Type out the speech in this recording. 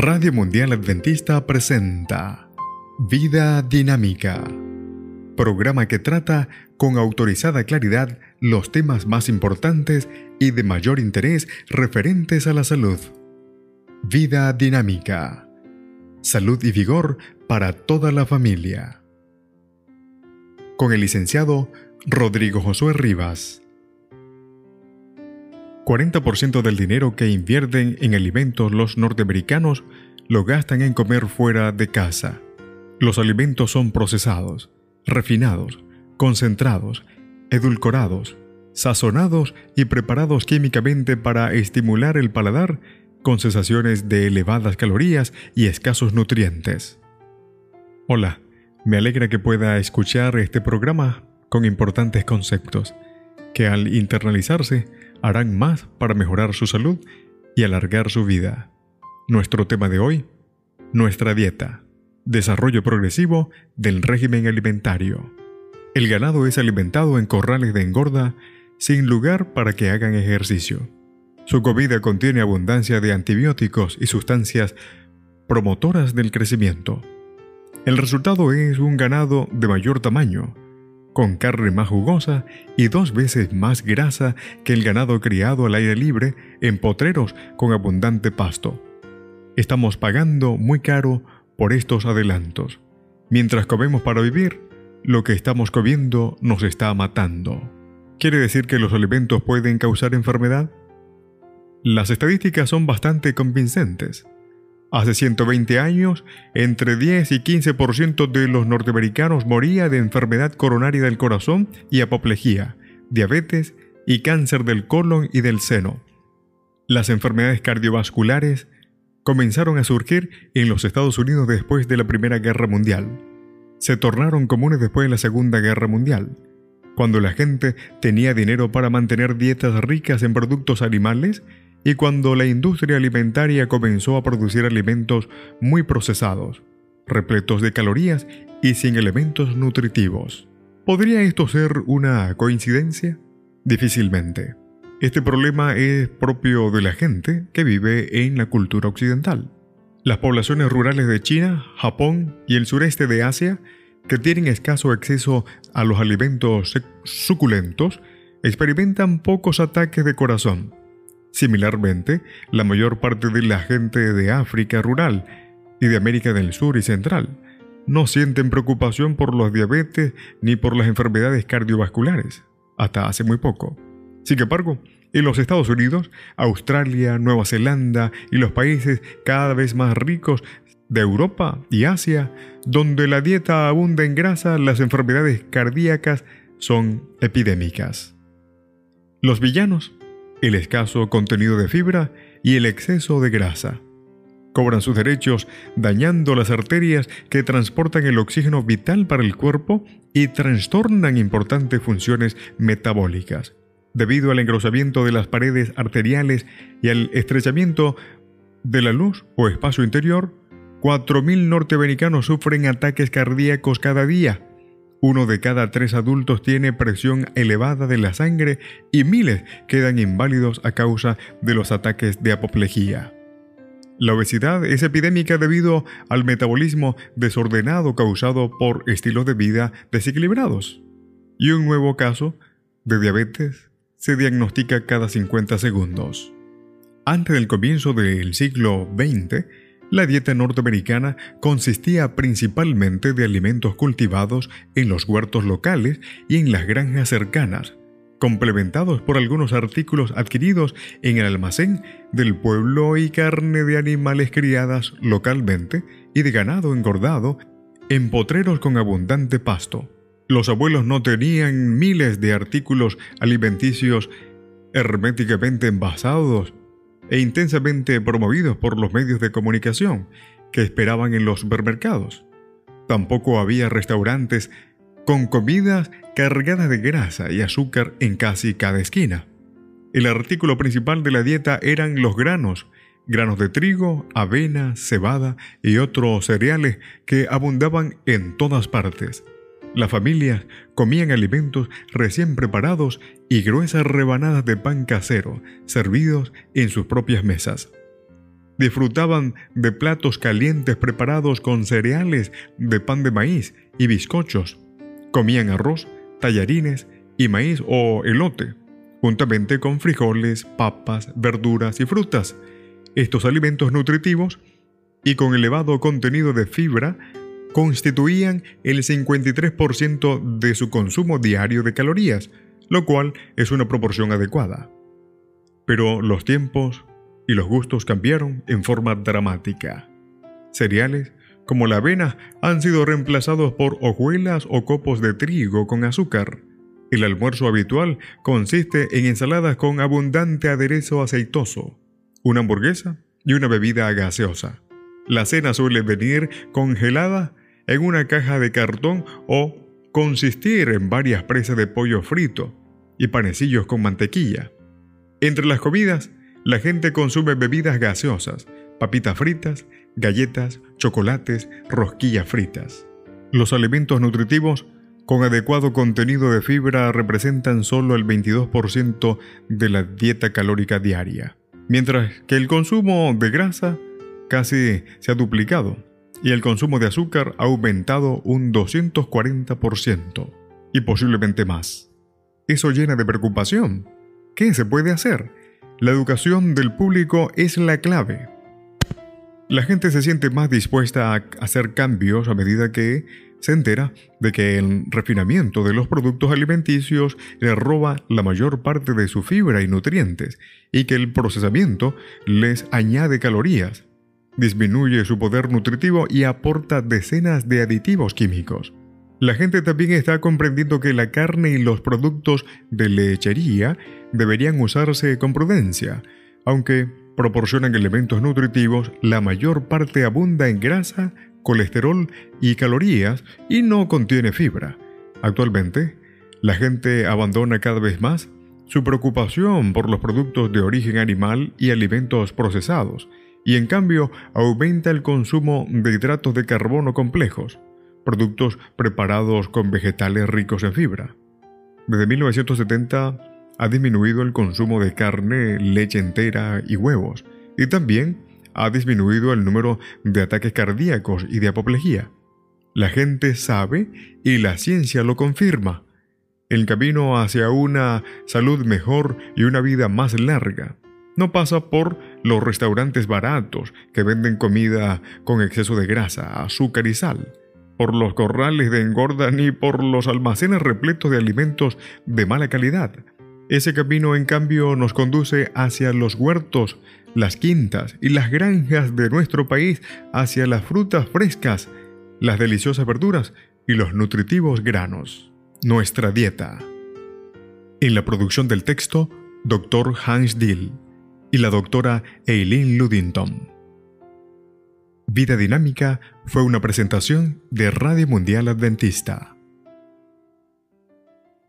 Radio Mundial Adventista presenta Vida Dinámica, programa que trata con autorizada claridad los temas más importantes y de mayor interés referentes a la salud. Vida Dinámica, salud y vigor para toda la familia. Con el licenciado Rodrigo Josué Rivas. 40% del dinero que invierten en alimentos los norteamericanos lo gastan en comer fuera de casa. Los alimentos son procesados, refinados, concentrados, edulcorados, sazonados y preparados químicamente para estimular el paladar con sensaciones de elevadas calorías y escasos nutrientes. Hola, me alegra que pueda escuchar este programa con importantes conceptos que al internalizarse harán más para mejorar su salud y alargar su vida. Nuestro tema de hoy, nuestra dieta, desarrollo progresivo del régimen alimentario. El ganado es alimentado en corrales de engorda sin lugar para que hagan ejercicio. Su comida contiene abundancia de antibióticos y sustancias promotoras del crecimiento. El resultado es un ganado de mayor tamaño, con carne más jugosa y dos veces más grasa que el ganado criado al aire libre en potreros con abundante pasto. Estamos pagando muy caro por estos adelantos. Mientras comemos para vivir, lo que estamos comiendo nos está matando. ¿Quiere decir que los alimentos pueden causar enfermedad? Las estadísticas son bastante convincentes. Hace 120 años, entre 10 y 15% de los norteamericanos moría de enfermedad coronaria del corazón y apoplejía, diabetes y cáncer del colon y del seno. Las enfermedades cardiovasculares comenzaron a surgir en los Estados Unidos después de la Primera Guerra Mundial. Se tornaron comunes después de la Segunda Guerra Mundial, cuando la gente tenía dinero para mantener dietas ricas en productos animales y cuando la industria alimentaria comenzó a producir alimentos muy procesados, repletos de calorías y sin elementos nutritivos. ¿Podría esto ser una coincidencia? Difícilmente. Este problema es propio de la gente que vive en la cultura occidental. Las poblaciones rurales de China, Japón y el sureste de Asia, que tienen escaso acceso a los alimentos suculentos, experimentan pocos ataques de corazón, Similarmente, la mayor parte de la gente de África rural y de América del Sur y Central no sienten preocupación por los diabetes ni por las enfermedades cardiovasculares, hasta hace muy poco. Sin embargo, en los Estados Unidos, Australia, Nueva Zelanda y los países cada vez más ricos de Europa y Asia, donde la dieta abunda en grasa, las enfermedades cardíacas son epidémicas. Los villanos el escaso contenido de fibra y el exceso de grasa. Cobran sus derechos dañando las arterias que transportan el oxígeno vital para el cuerpo y trastornan importantes funciones metabólicas. Debido al engrosamiento de las paredes arteriales y al estrechamiento de la luz o espacio interior, 4.000 norteamericanos sufren ataques cardíacos cada día uno de cada tres adultos tiene presión elevada de la sangre y miles quedan inválidos a causa de los ataques de apoplejía. La obesidad es epidémica debido al metabolismo desordenado causado por estilos de vida desequilibrados. Y un nuevo caso de diabetes se diagnostica cada 50 segundos. Antes del comienzo del siglo XX, la dieta norteamericana consistía principalmente de alimentos cultivados en los huertos locales y en las granjas cercanas, complementados por algunos artículos adquiridos en el almacén del pueblo y carne de animales criadas localmente y de ganado engordado en potreros con abundante pasto. Los abuelos no tenían miles de artículos alimenticios herméticamente envasados e intensamente promovidos por los medios de comunicación que esperaban en los supermercados. Tampoco había restaurantes con comidas cargadas de grasa y azúcar en casi cada esquina. El artículo principal de la dieta eran los granos, granos de trigo, avena, cebada y otros cereales que abundaban en todas partes. Las familias comían alimentos recién preparados y gruesas rebanadas de pan casero, servidos en sus propias mesas. disfrutaban de platos calientes preparados con cereales de pan de maíz y bizcochos. Comían arroz, tallarines y maíz o elote, juntamente con frijoles, papas, verduras y frutas. Estos alimentos nutritivos y con elevado contenido de fibra constituían el 53% de su consumo diario de calorías, lo cual es una proporción adecuada. Pero los tiempos y los gustos cambiaron en forma dramática. Cereales como la avena han sido reemplazados por hojuelas o copos de trigo con azúcar. El almuerzo habitual consiste en ensaladas con abundante aderezo aceitoso, una hamburguesa y una bebida gaseosa. La cena suele venir congelada en una caja de cartón o consistir en varias presas de pollo frito y panecillos con mantequilla. Entre las comidas, la gente consume bebidas gaseosas, papitas fritas, galletas, chocolates, rosquillas fritas. Los alimentos nutritivos con adecuado contenido de fibra representan solo el 22% de la dieta calórica diaria, mientras que el consumo de grasa casi se ha duplicado y el consumo de azúcar ha aumentado un 240% y posiblemente más. Eso llena de preocupación. ¿Qué se puede hacer? La educación del público es la clave. La gente se siente más dispuesta a hacer cambios a medida que se entera de que el refinamiento de los productos alimenticios le roba la mayor parte de su fibra y nutrientes y que el procesamiento les añade calorías, disminuye su poder nutritivo y aporta decenas de aditivos químicos. La gente también está comprendiendo que la carne y los productos de lechería deberían usarse con prudencia, aunque proporcionan elementos nutritivos, la mayor parte abunda en grasa, colesterol y calorías y no contiene fibra. Actualmente, la gente abandona cada vez más su preocupación por los productos de origen animal y alimentos procesados, y en cambio aumenta el consumo de hidratos de carbono complejos, productos preparados con vegetales ricos en fibra. Desde 1970 ha disminuido el consumo de carne, leche entera y huevos, y también ha disminuido el número de ataques cardíacos y de apoplejía. La gente sabe y la ciencia lo confirma. El camino hacia una salud mejor y una vida más larga no pasa por los restaurantes baratos que venden comida con exceso de grasa, azúcar y sal, por los corrales de engorda ni por los almacenes repletos de alimentos de mala calidad. Ese camino, en cambio, nos conduce hacia los huertos, las quintas y las granjas de nuestro país, hacia las frutas frescas, las deliciosas verduras y los nutritivos granos. Nuestra dieta. En la producción del texto, Dr. Hans Dill y la doctora Eileen Ludington. Vida Dinámica fue una presentación de Radio Mundial Adventista